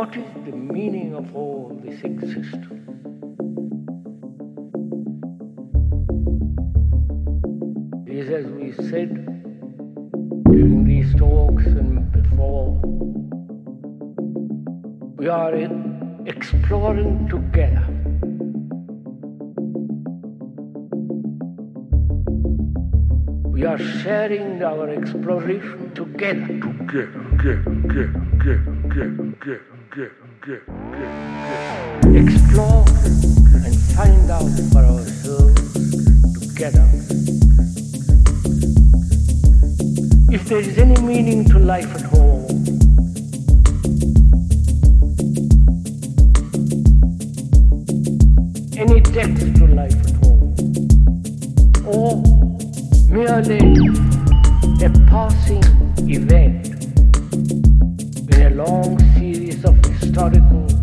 What is the meaning of all this existence? Is as we said during these talks and before, we are exploring together. We are sharing our exploration together. Together, together, together, together, together. Explore and find out for ourselves together if there is any meaning to life at all. Any depth to life at all, or merely a passing event in a long rhetorical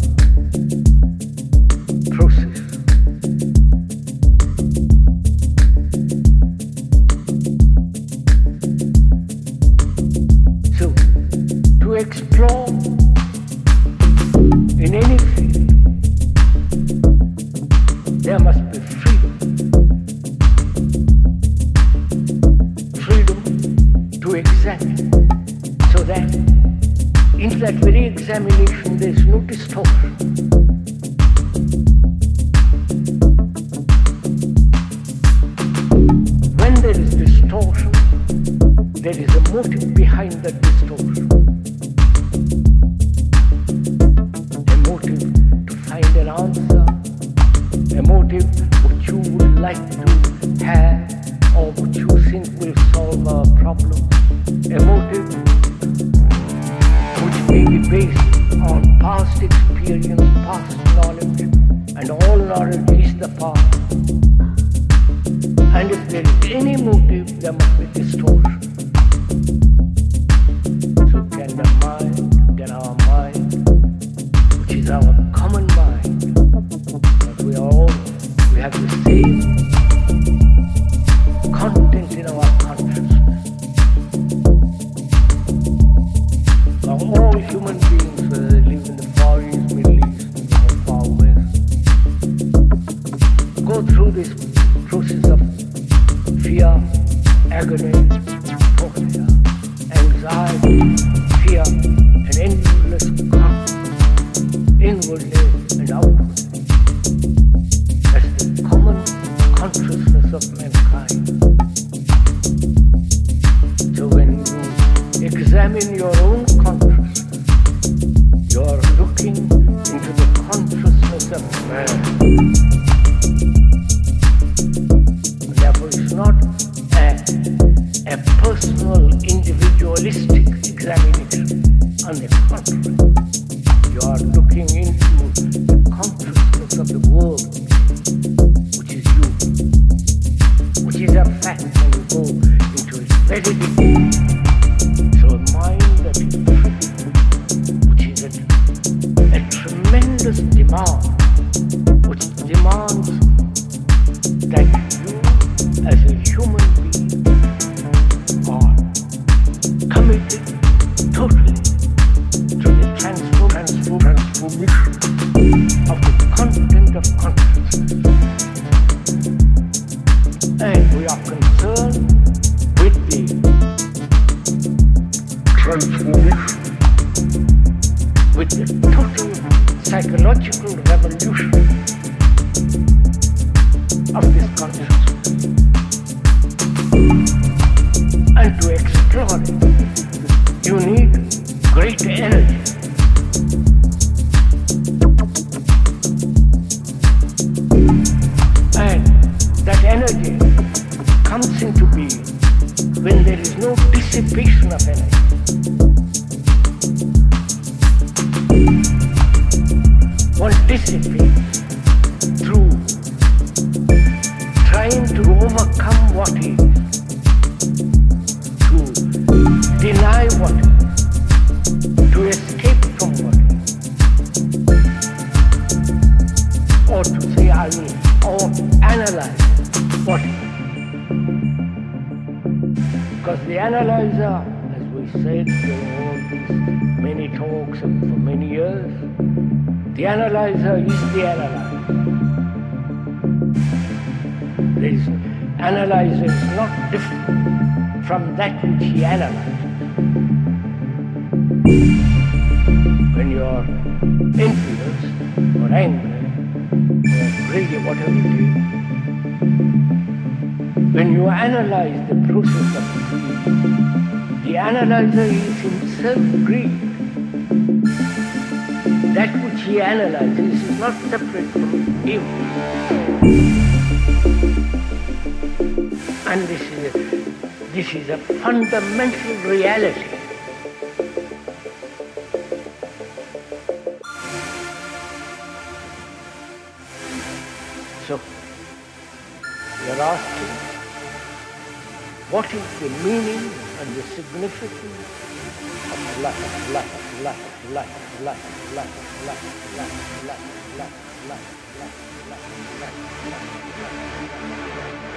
any motive there must be distortion. To escape from what, or to say I will, or analyze what. Because the analyzer, as we said during all these many talks and for many years, the analyzer is the analyzer. This analyzer is not different from that which he analyzes. When you are envious or angry or greedy, whatever it is, when you analyze the process of greed, the analyzer is himself greed. That which he analyzes is not separate from him. And this is a, this is a fundamental reality. Asking, what is the meaning and the significance of life, life, life, life, life, life, life, life, life, life, life, life, life, life, life.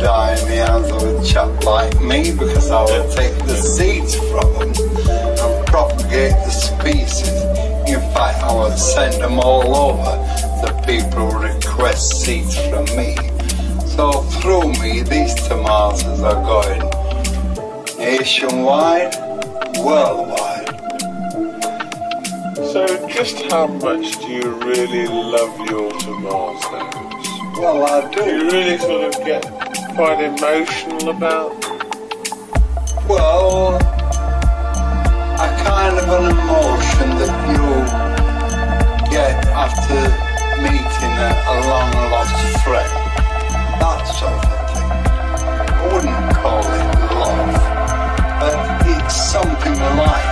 die in the hands of a chap like me because I will take the seeds from them and propagate the species. In fact, I will send them all over the people who request seeds from me. So through me, these tomatoes are going nationwide, worldwide. So, just how much do you really love your tomatoes? Well, I do. Do you really sort of get quite emotional about? Well, a kind of an emotion that you get after meeting a, a long lost friend. That sort of thing. I wouldn't call it love, but it's something like.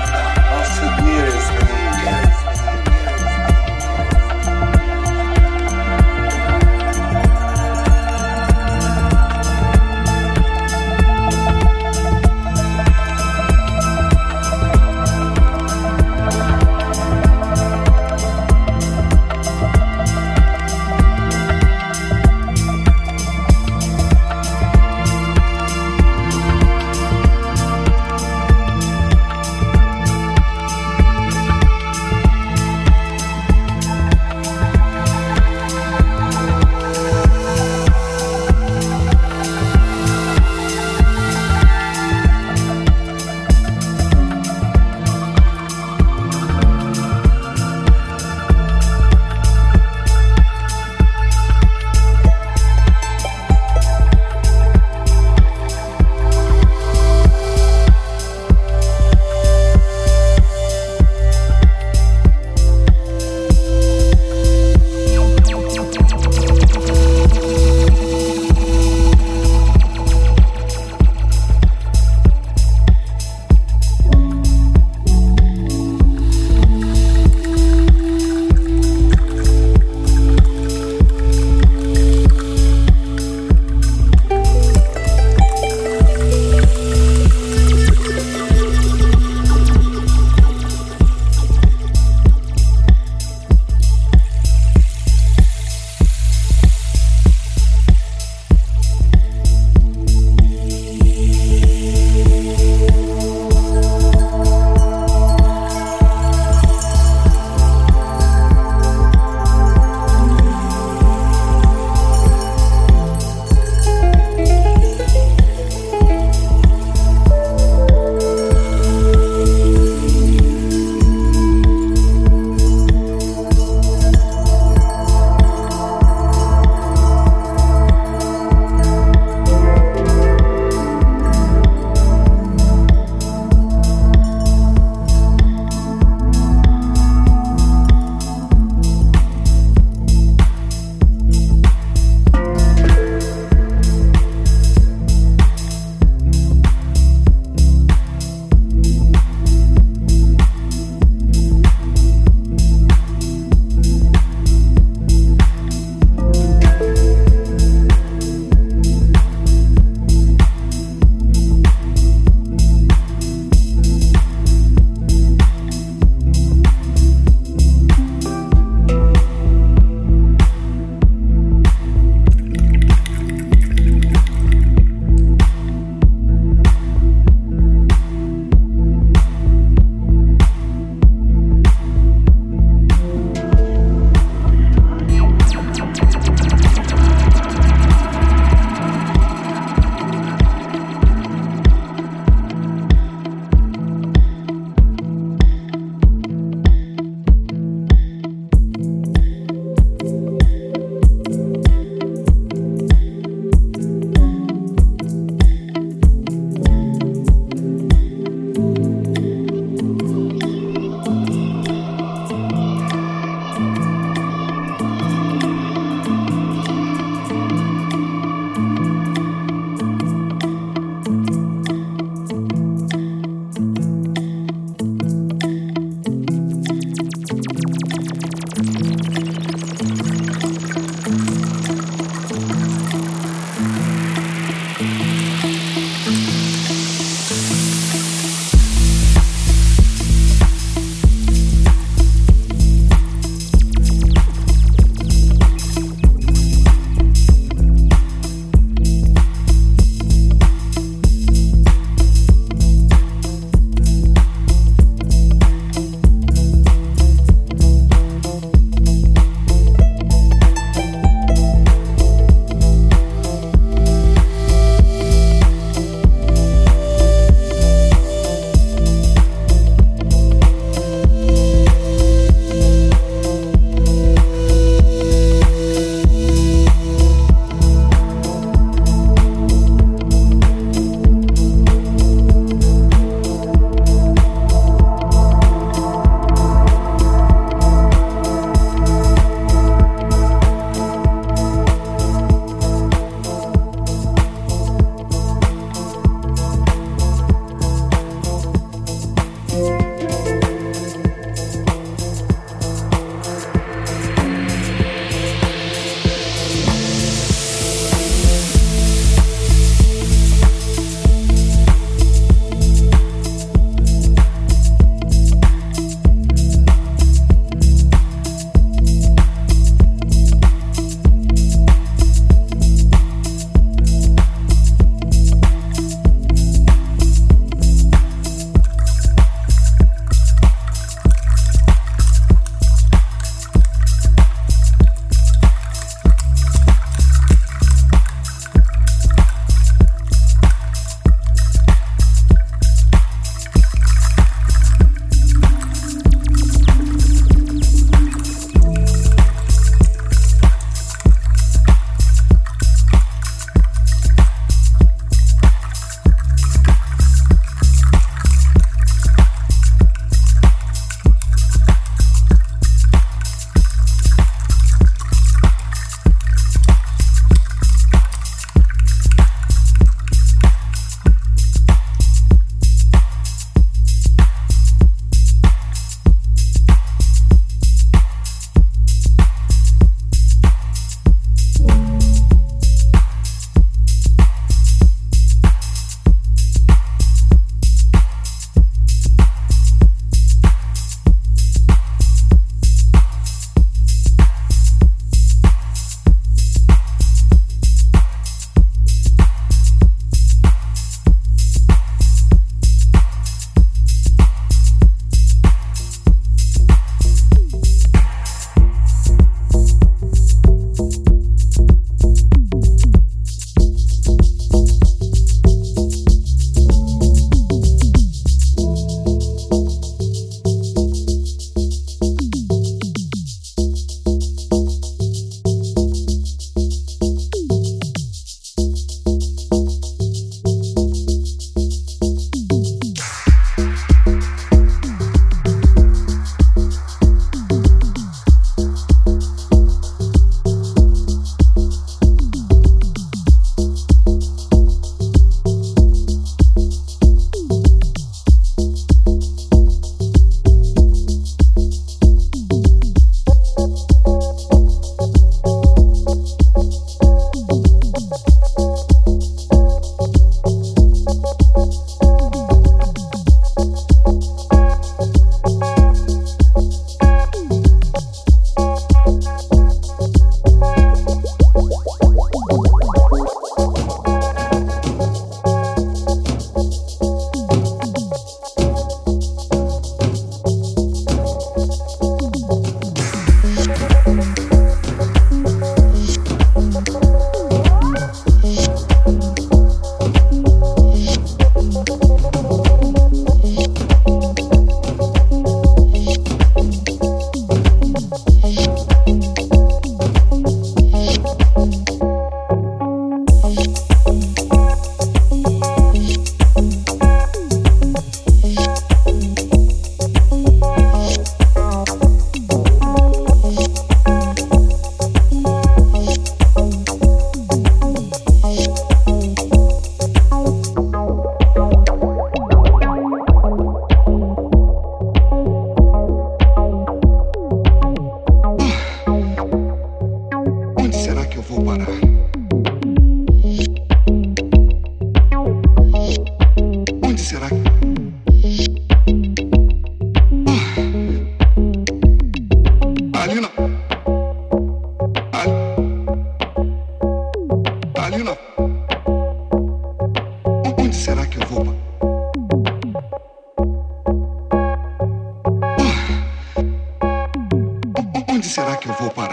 será que eu vou parar?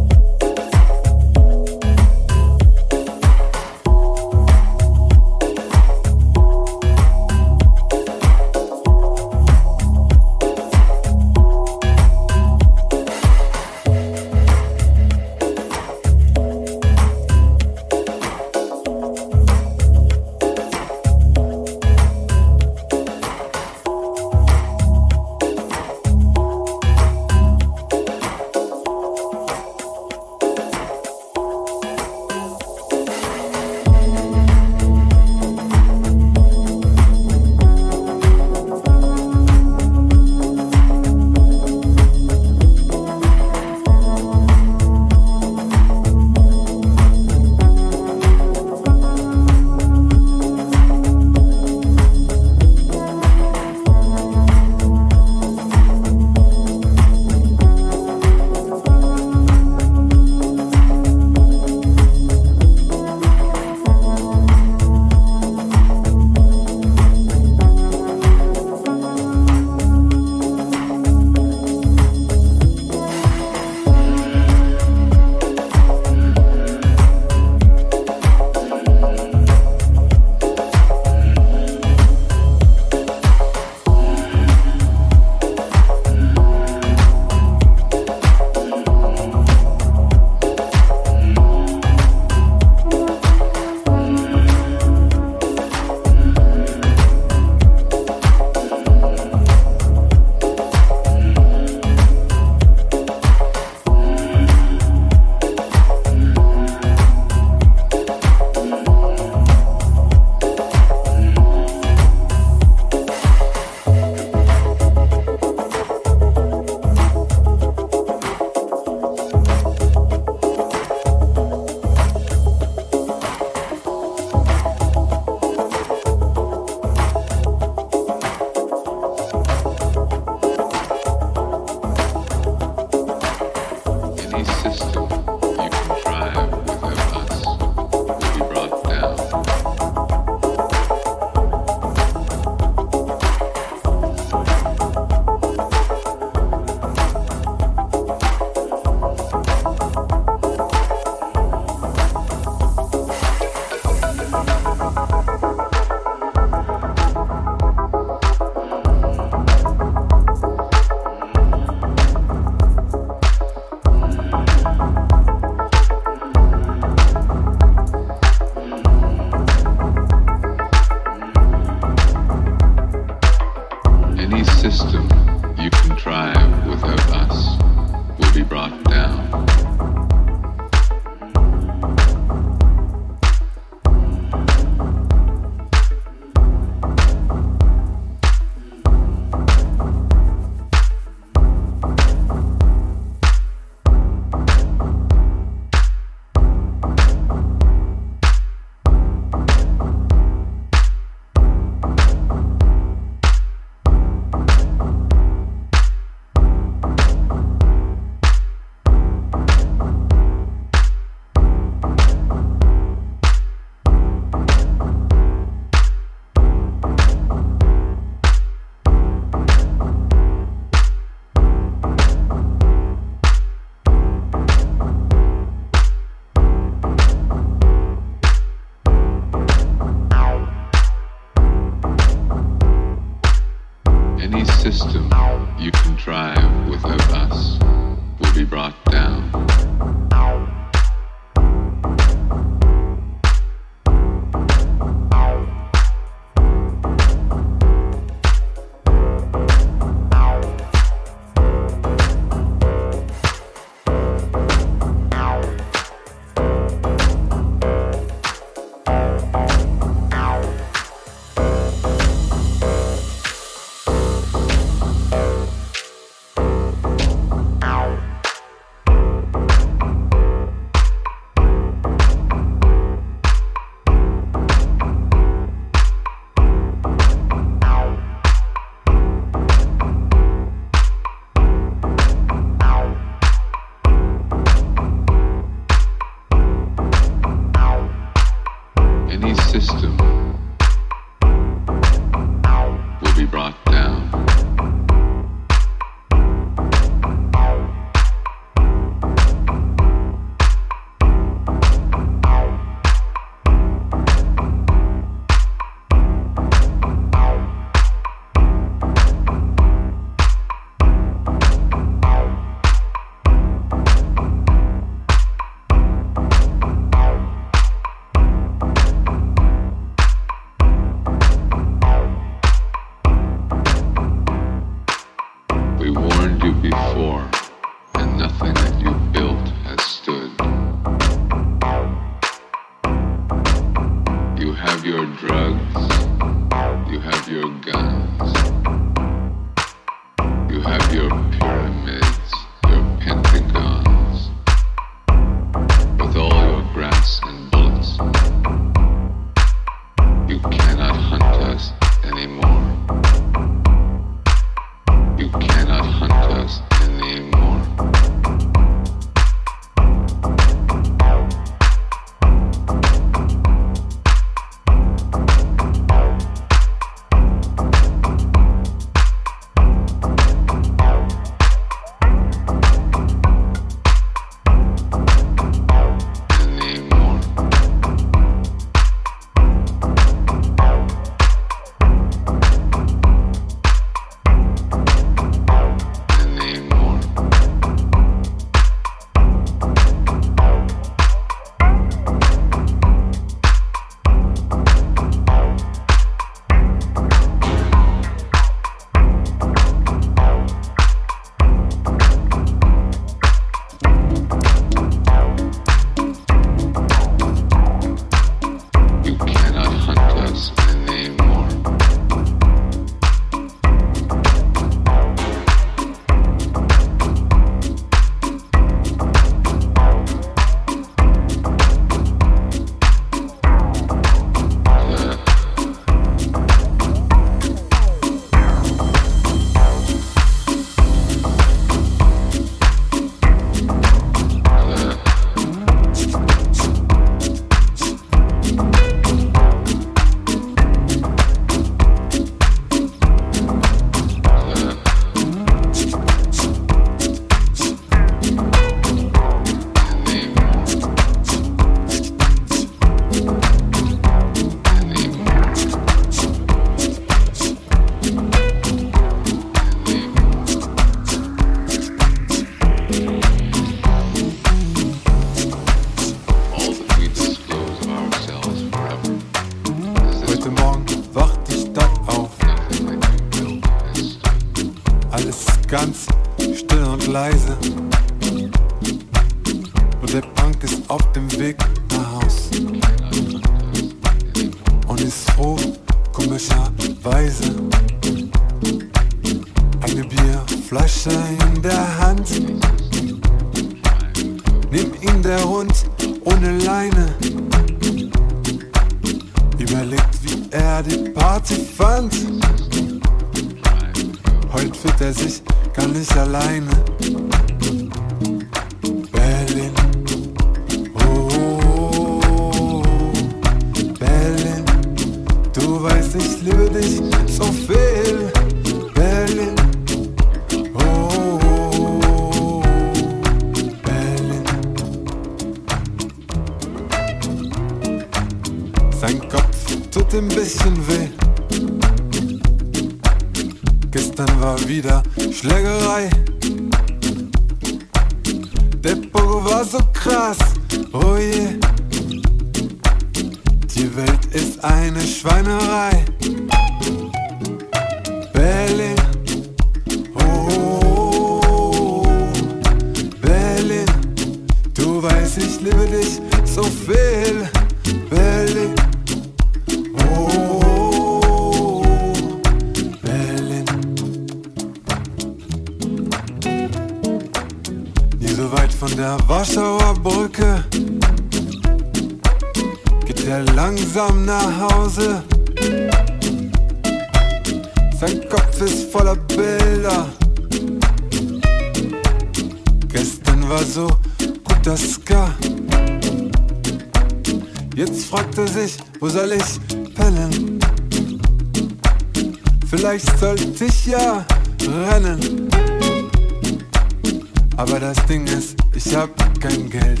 Aber das Ding ist, ich hab kein Geld.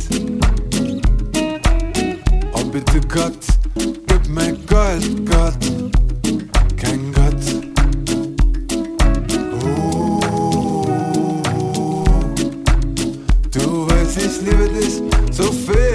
Oh bitte Gott, gib mir Gold, Gott. Kein Gott. Oh, du weißt, ich liebe dich so viel.